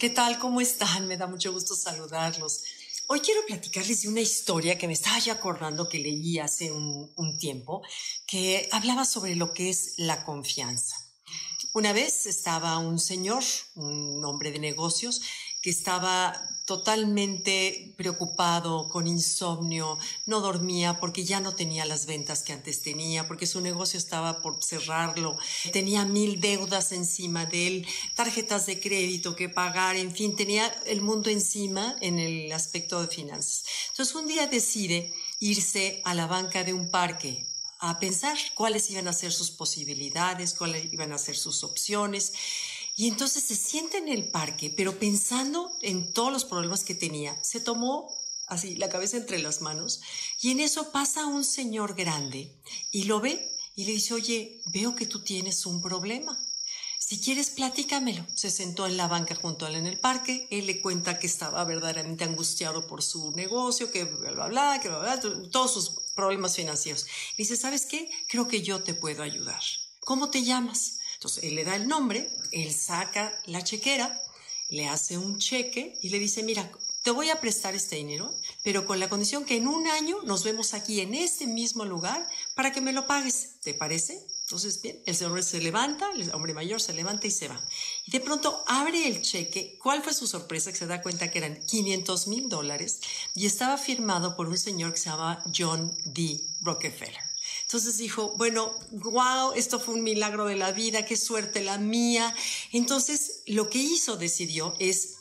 ¿Qué tal? ¿Cómo están? Me da mucho gusto saludarlos. Hoy quiero platicarles de una historia que me estaba ya acordando que leí hace un, un tiempo, que hablaba sobre lo que es la confianza. Una vez estaba un señor, un hombre de negocios, que estaba totalmente preocupado, con insomnio, no dormía porque ya no tenía las ventas que antes tenía, porque su negocio estaba por cerrarlo, tenía mil deudas encima de él, tarjetas de crédito que pagar, en fin, tenía el mundo encima en el aspecto de finanzas. Entonces un día decide irse a la banca de un parque a pensar cuáles iban a ser sus posibilidades, cuáles iban a ser sus opciones. Y entonces se sienta en el parque, pero pensando en todos los problemas que tenía, se tomó así la cabeza entre las manos y en eso pasa un señor grande y lo ve y le dice, oye, veo que tú tienes un problema. Si quieres, platícamelo. Se sentó en la banca junto a él en el parque. Él le cuenta que estaba verdaderamente angustiado por su negocio, que bla, bla, bla, que bla, bla, todos sus problemas financieros. Le dice, ¿sabes qué? Creo que yo te puedo ayudar. ¿Cómo te llamas? Entonces, él le da el nombre, él saca la chequera, le hace un cheque y le dice, mira, te voy a prestar este dinero, pero con la condición que en un año nos vemos aquí en este mismo lugar para que me lo pagues. ¿Te parece? Entonces, bien, el hombre se levanta, el hombre mayor se levanta y se va. Y de pronto abre el cheque. ¿Cuál fue su sorpresa? Que se da cuenta que eran 500 mil dólares y estaba firmado por un señor que se llama John D. Rockefeller. Entonces dijo, bueno, wow, esto fue un milagro de la vida, qué suerte la mía. Entonces, lo que hizo, decidió, es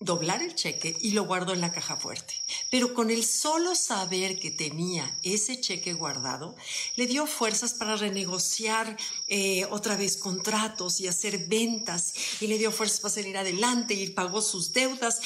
doblar el cheque y lo guardó en la caja fuerte. Pero con el solo saber que tenía ese cheque guardado, le dio fuerzas para renegociar eh, otra vez contratos y hacer ventas y le dio fuerzas para salir adelante y pagó sus deudas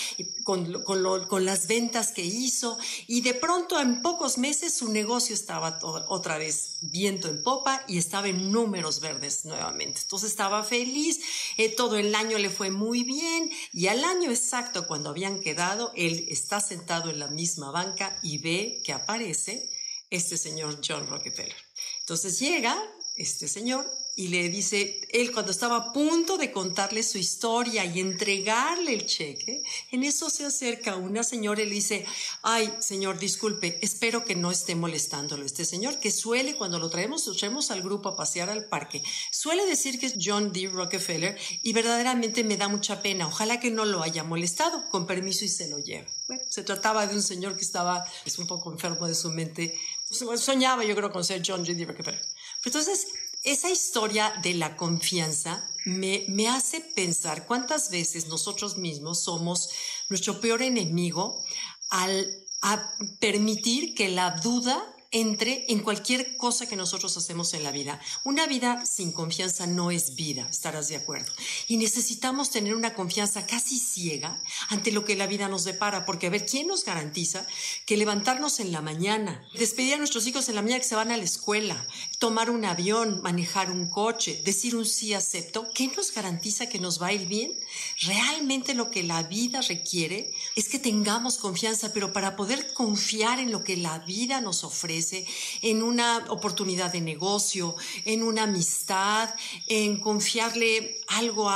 con, con, las ventas que hizo y de pronto en pocos meses su negocio estaba otra vez viento en popa y estaba en números verdes nuevamente. Entonces estaba feliz, eh, todo el año le fue muy bien y al año exacto cuando habían quedado, él está sentado en la misma banca y ve que aparece este señor John Rockefeller. Entonces llega este señor y le dice, él cuando estaba a punto de contarle su historia y entregarle el cheque, en eso se acerca una señora y le dice, ay, señor, disculpe, espero que no esté molestándolo. Este señor que suele, cuando lo traemos, lo traemos al grupo a pasear al parque, suele decir que es John D. Rockefeller y verdaderamente me da mucha pena. Ojalá que no lo haya molestado, con permiso y se lo lleve. Bueno, se trataba de un señor que estaba, es un poco enfermo de su mente, soñaba yo creo con ser John D. Rockefeller. Entonces, esa historia de la confianza me, me, hace pensar cuántas veces nosotros mismos somos nuestro peor enemigo al a permitir que la duda entre en cualquier cosa que nosotros hacemos en la vida. Una vida sin confianza no es vida, estarás de acuerdo. Y necesitamos tener una confianza casi ciega ante lo que la vida nos depara, porque a ver, ¿quién nos garantiza que levantarnos en la mañana, despedir a nuestros hijos en la mañana que se van a la escuela, tomar un avión, manejar un coche, decir un sí acepto, ¿qué nos garantiza que nos va a ir bien? Realmente lo que la vida requiere es que tengamos confianza, pero para poder confiar en lo que la vida nos ofrece, en una oportunidad de negocio, en una amistad, en confiarle algo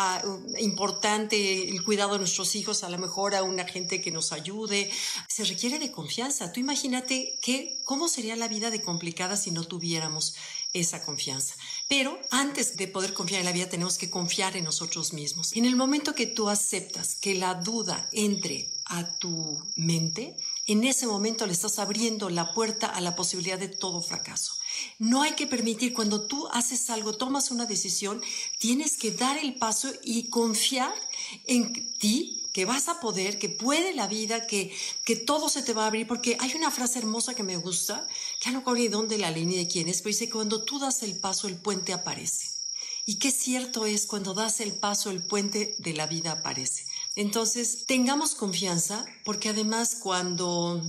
importante, el cuidado de nuestros hijos, a lo mejor a una gente que nos ayude. Se requiere de confianza. Tú imagínate que, cómo sería la vida de complicada si no tuviéramos esa confianza. Pero antes de poder confiar en la vida tenemos que confiar en nosotros mismos. En el momento que tú aceptas que la duda entre a tu mente, en ese momento le estás abriendo la puerta a la posibilidad de todo fracaso. No hay que permitir, cuando tú haces algo, tomas una decisión, tienes que dar el paso y confiar en ti que vas a poder, que puede la vida, que, que todo se te va a abrir, porque hay una frase hermosa que me gusta, que no recuerdo de dónde la ni de quién es, pero dice, cuando tú das el paso, el puente aparece. Y qué cierto es, cuando das el paso, el puente de la vida aparece. Entonces, tengamos confianza, porque además cuando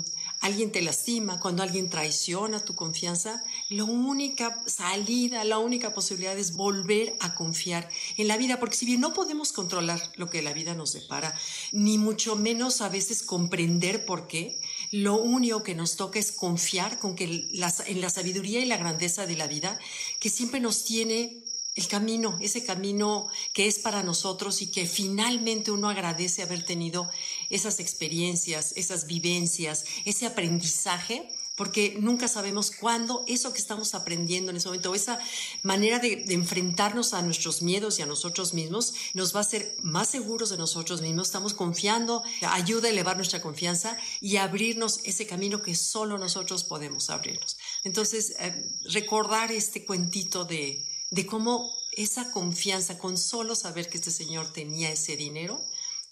alguien te lastima, cuando alguien traiciona tu confianza, la única salida, la única posibilidad es volver a confiar en la vida, porque si bien no podemos controlar lo que la vida nos depara, ni mucho menos a veces comprender por qué, lo único que nos toca es confiar con que en la sabiduría y la grandeza de la vida, que siempre nos tiene el camino, ese camino que es para nosotros y que finalmente uno agradece haber tenido esas experiencias, esas vivencias, ese aprendizaje, porque nunca sabemos cuándo eso que estamos aprendiendo en ese momento, esa manera de, enfrentarnos a nuestros miedos y a nosotros mismos, nos va a hacer más seguros de nosotros mismos, estamos confiando, ayuda a elevar nuestra confianza y abrirnos ese camino que solo nosotros podemos abrirnos. Entonces, eh, recordar este cuentito de de cómo esa confianza con solo saber que este señor tenía ese dinero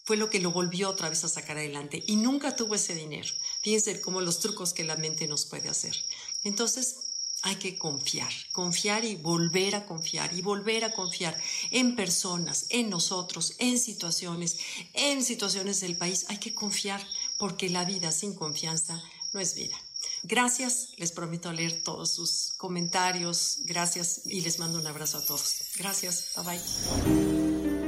fue lo que lo volvió otra vez a sacar adelante y nunca tuvo ese dinero. Fíjense cómo los trucos que la mente nos puede hacer. Entonces, hay que confiar, confiar y volver a confiar y volver a confiar en personas, en nosotros, en situaciones, en situaciones del país. Hay que confiar porque la vida sin confianza no es vida. Gracias, les prometo leer todos sus comentarios. Gracias y les mando un abrazo a todos. Gracias, bye bye.